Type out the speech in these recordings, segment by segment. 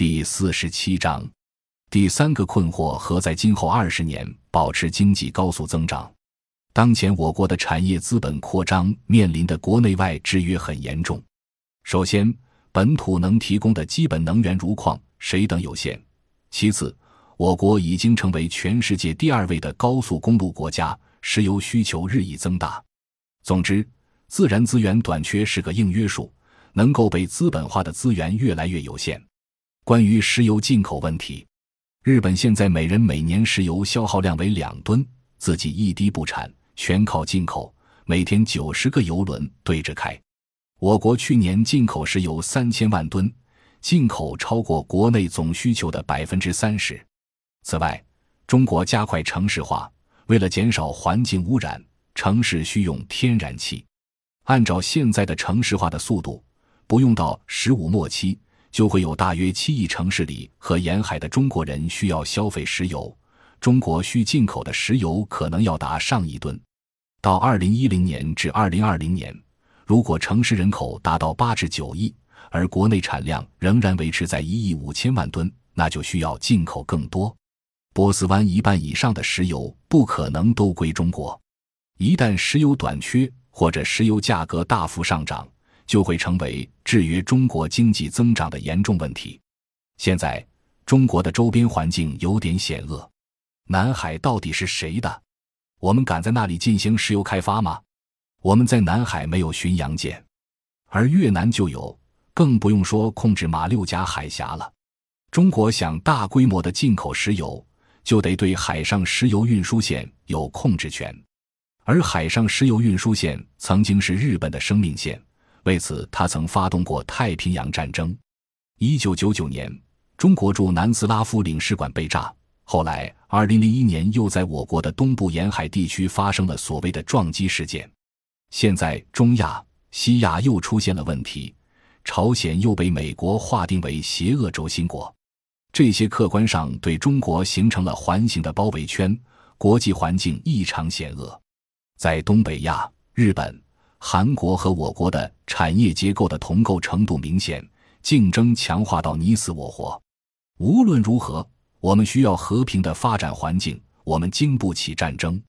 第四十七章，第三个困惑和在今后二十年保持经济高速增长。当前我国的产业资本扩张面临的国内外制约很严重。首先，本土能提供的基本能源如矿、水等有限；其次，我国已经成为全世界第二位的高速公路国家，石油需求日益增大。总之，自然资源短缺是个硬约束，能够被资本化的资源越来越有限。关于石油进口问题，日本现在每人每年石油消耗量为两吨，自己一滴不产，全靠进口，每天九十个油轮对着开。我国去年进口石油三千万吨，进口超过国内总需求的百分之三十。此外，中国加快城市化，为了减少环境污染，城市需用天然气。按照现在的城市化的速度，不用到十五末期。就会有大约七亿城市里和沿海的中国人需要消费石油，中国需进口的石油可能要达上亿吨。到二零一零年至二零二零年，如果城市人口达到八至九亿，而国内产量仍然维持在一亿五千万吨，那就需要进口更多。波斯湾一半以上的石油不可能都归中国，一旦石油短缺或者石油价格大幅上涨。就会成为制约中国经济增长的严重问题。现在，中国的周边环境有点险恶。南海到底是谁的？我们敢在那里进行石油开发吗？我们在南海没有巡洋舰，而越南就有，更不用说控制马六甲海峡了。中国想大规模的进口石油，就得对海上石油运输线有控制权，而海上石油运输线曾经是日本的生命线。为此，他曾发动过太平洋战争。一九九九年，中国驻南斯拉夫领事馆被炸。后来，二零零一年又在我国的东部沿海地区发生了所谓的撞击事件。现在，中亚、西亚又出现了问题，朝鲜又被美国划定为邪恶轴心国。这些客观上对中国形成了环形的包围圈，国际环境异常险恶。在东北亚，日本。韩国和我国的产业结构的同构程度明显，竞争强化到你死我活。无论如何，我们需要和平的发展环境，我们经不起战争。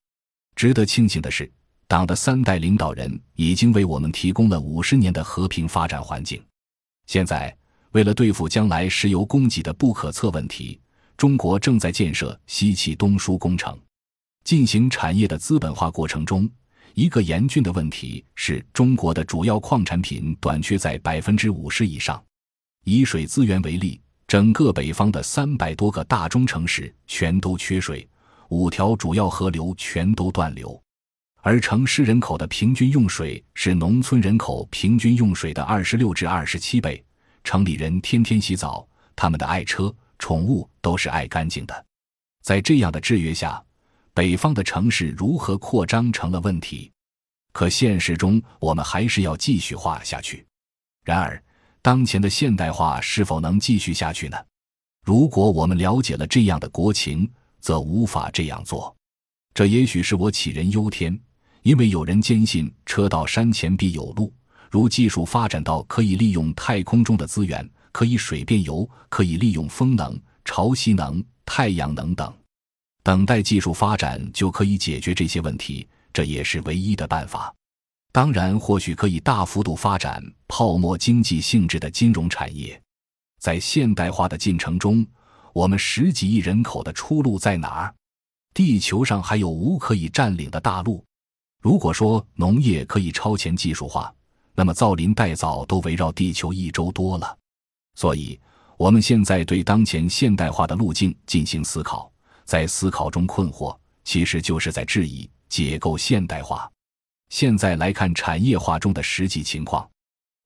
值得庆幸的是，党的三代领导人已经为我们提供了五十年的和平发展环境。现在，为了对付将来石油供给的不可测问题，中国正在建设西气东输工程，进行产业的资本化过程中。一个严峻的问题是中国的主要矿产品短缺在百分之五十以上。以水资源为例，整个北方的三百多个大中城市全都缺水，五条主要河流全都断流，而城市人口的平均用水是农村人口平均用水的二十六至二十七倍。城里人天天洗澡，他们的爱车、宠物都是爱干净的。在这样的制约下。北方的城市如何扩张成了问题，可现实中我们还是要继续画下去。然而，当前的现代化是否能继续下去呢？如果我们了解了这样的国情，则无法这样做。这也许是我杞人忧天，因为有人坚信车到山前必有路，如技术发展到可以利用太空中的资源，可以水变油，可以利用风能、潮汐能、太阳能等。等待技术发展就可以解决这些问题，这也是唯一的办法。当然，或许可以大幅度发展泡沫经济性质的金融产业。在现代化的进程中，我们十几亿人口的出路在哪儿？地球上还有无可以占领的大陆。如果说农业可以超前技术化，那么造林带造都围绕地球一周多了。所以，我们现在对当前现代化的路径进行思考。在思考中困惑，其实就是在质疑解构现代化。现在来看产业化中的实际情况：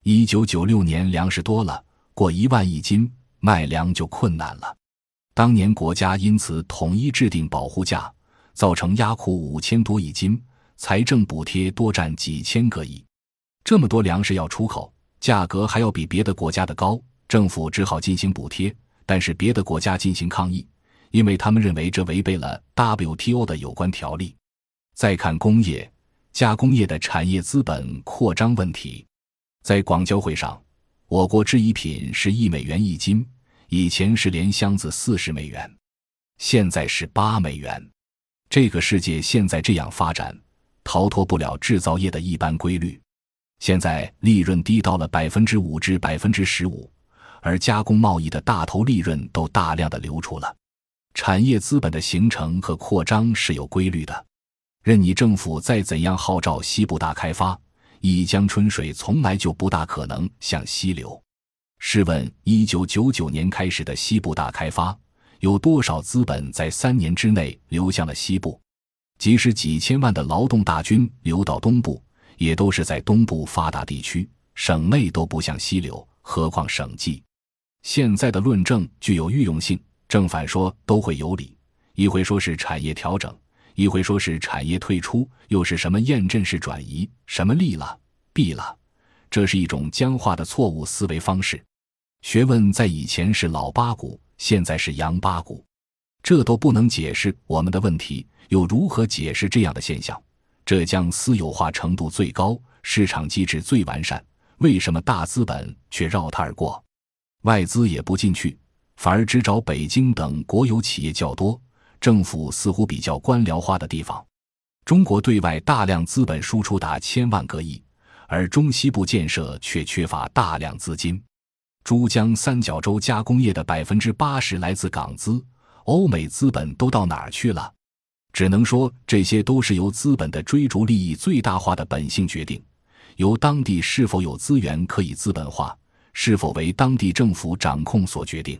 一九九六年粮食多了，过一万亿斤，卖粮就困难了。当年国家因此统一制定保护价，造成压库五千多亿斤，财政补贴多占几千个亿。这么多粮食要出口，价格还要比别的国家的高，政府只好进行补贴，但是别的国家进行抗议。因为他们认为这违背了 WTO 的有关条例。再看工业加工业的产业资本扩张问题，在广交会上，我国制衣品是一美元一斤，以前是连箱子四十美元，现在是八美元。这个世界现在这样发展，逃脱不了制造业的一般规律。现在利润低到了百分之五至百分之十五，而加工贸易的大头利润都大量的流出了。产业资本的形成和扩张是有规律的，任你政府再怎样号召西部大开发，一江春水从来就不大可能向西流。试问，一九九九年开始的西部大开发，有多少资本在三年之内流向了西部？即使几千万的劳动大军流到东部，也都是在东部发达地区，省内都不向西流，何况省际？现在的论证具有预用性。正反说都会有理，一会说是产业调整，一会说是产业退出，又是什么验证式转移，什么利了弊了，这是一种僵化的错误思维方式。学问在以前是老八股，现在是洋八股，这都不能解释我们的问题，又如何解释这样的现象？浙江私有化程度最高，市场机制最完善，为什么大资本却绕它而过，外资也不进去？反而只找北京等国有企业较多、政府似乎比较官僚化的地方。中国对外大量资本输出达千万个亿，而中西部建设却缺乏大量资金。珠江三角洲加工业的百分之八十来自港资，欧美资本都到哪儿去了？只能说这些都是由资本的追逐利益最大化的本性决定，由当地是否有资源可以资本化，是否为当地政府掌控所决定。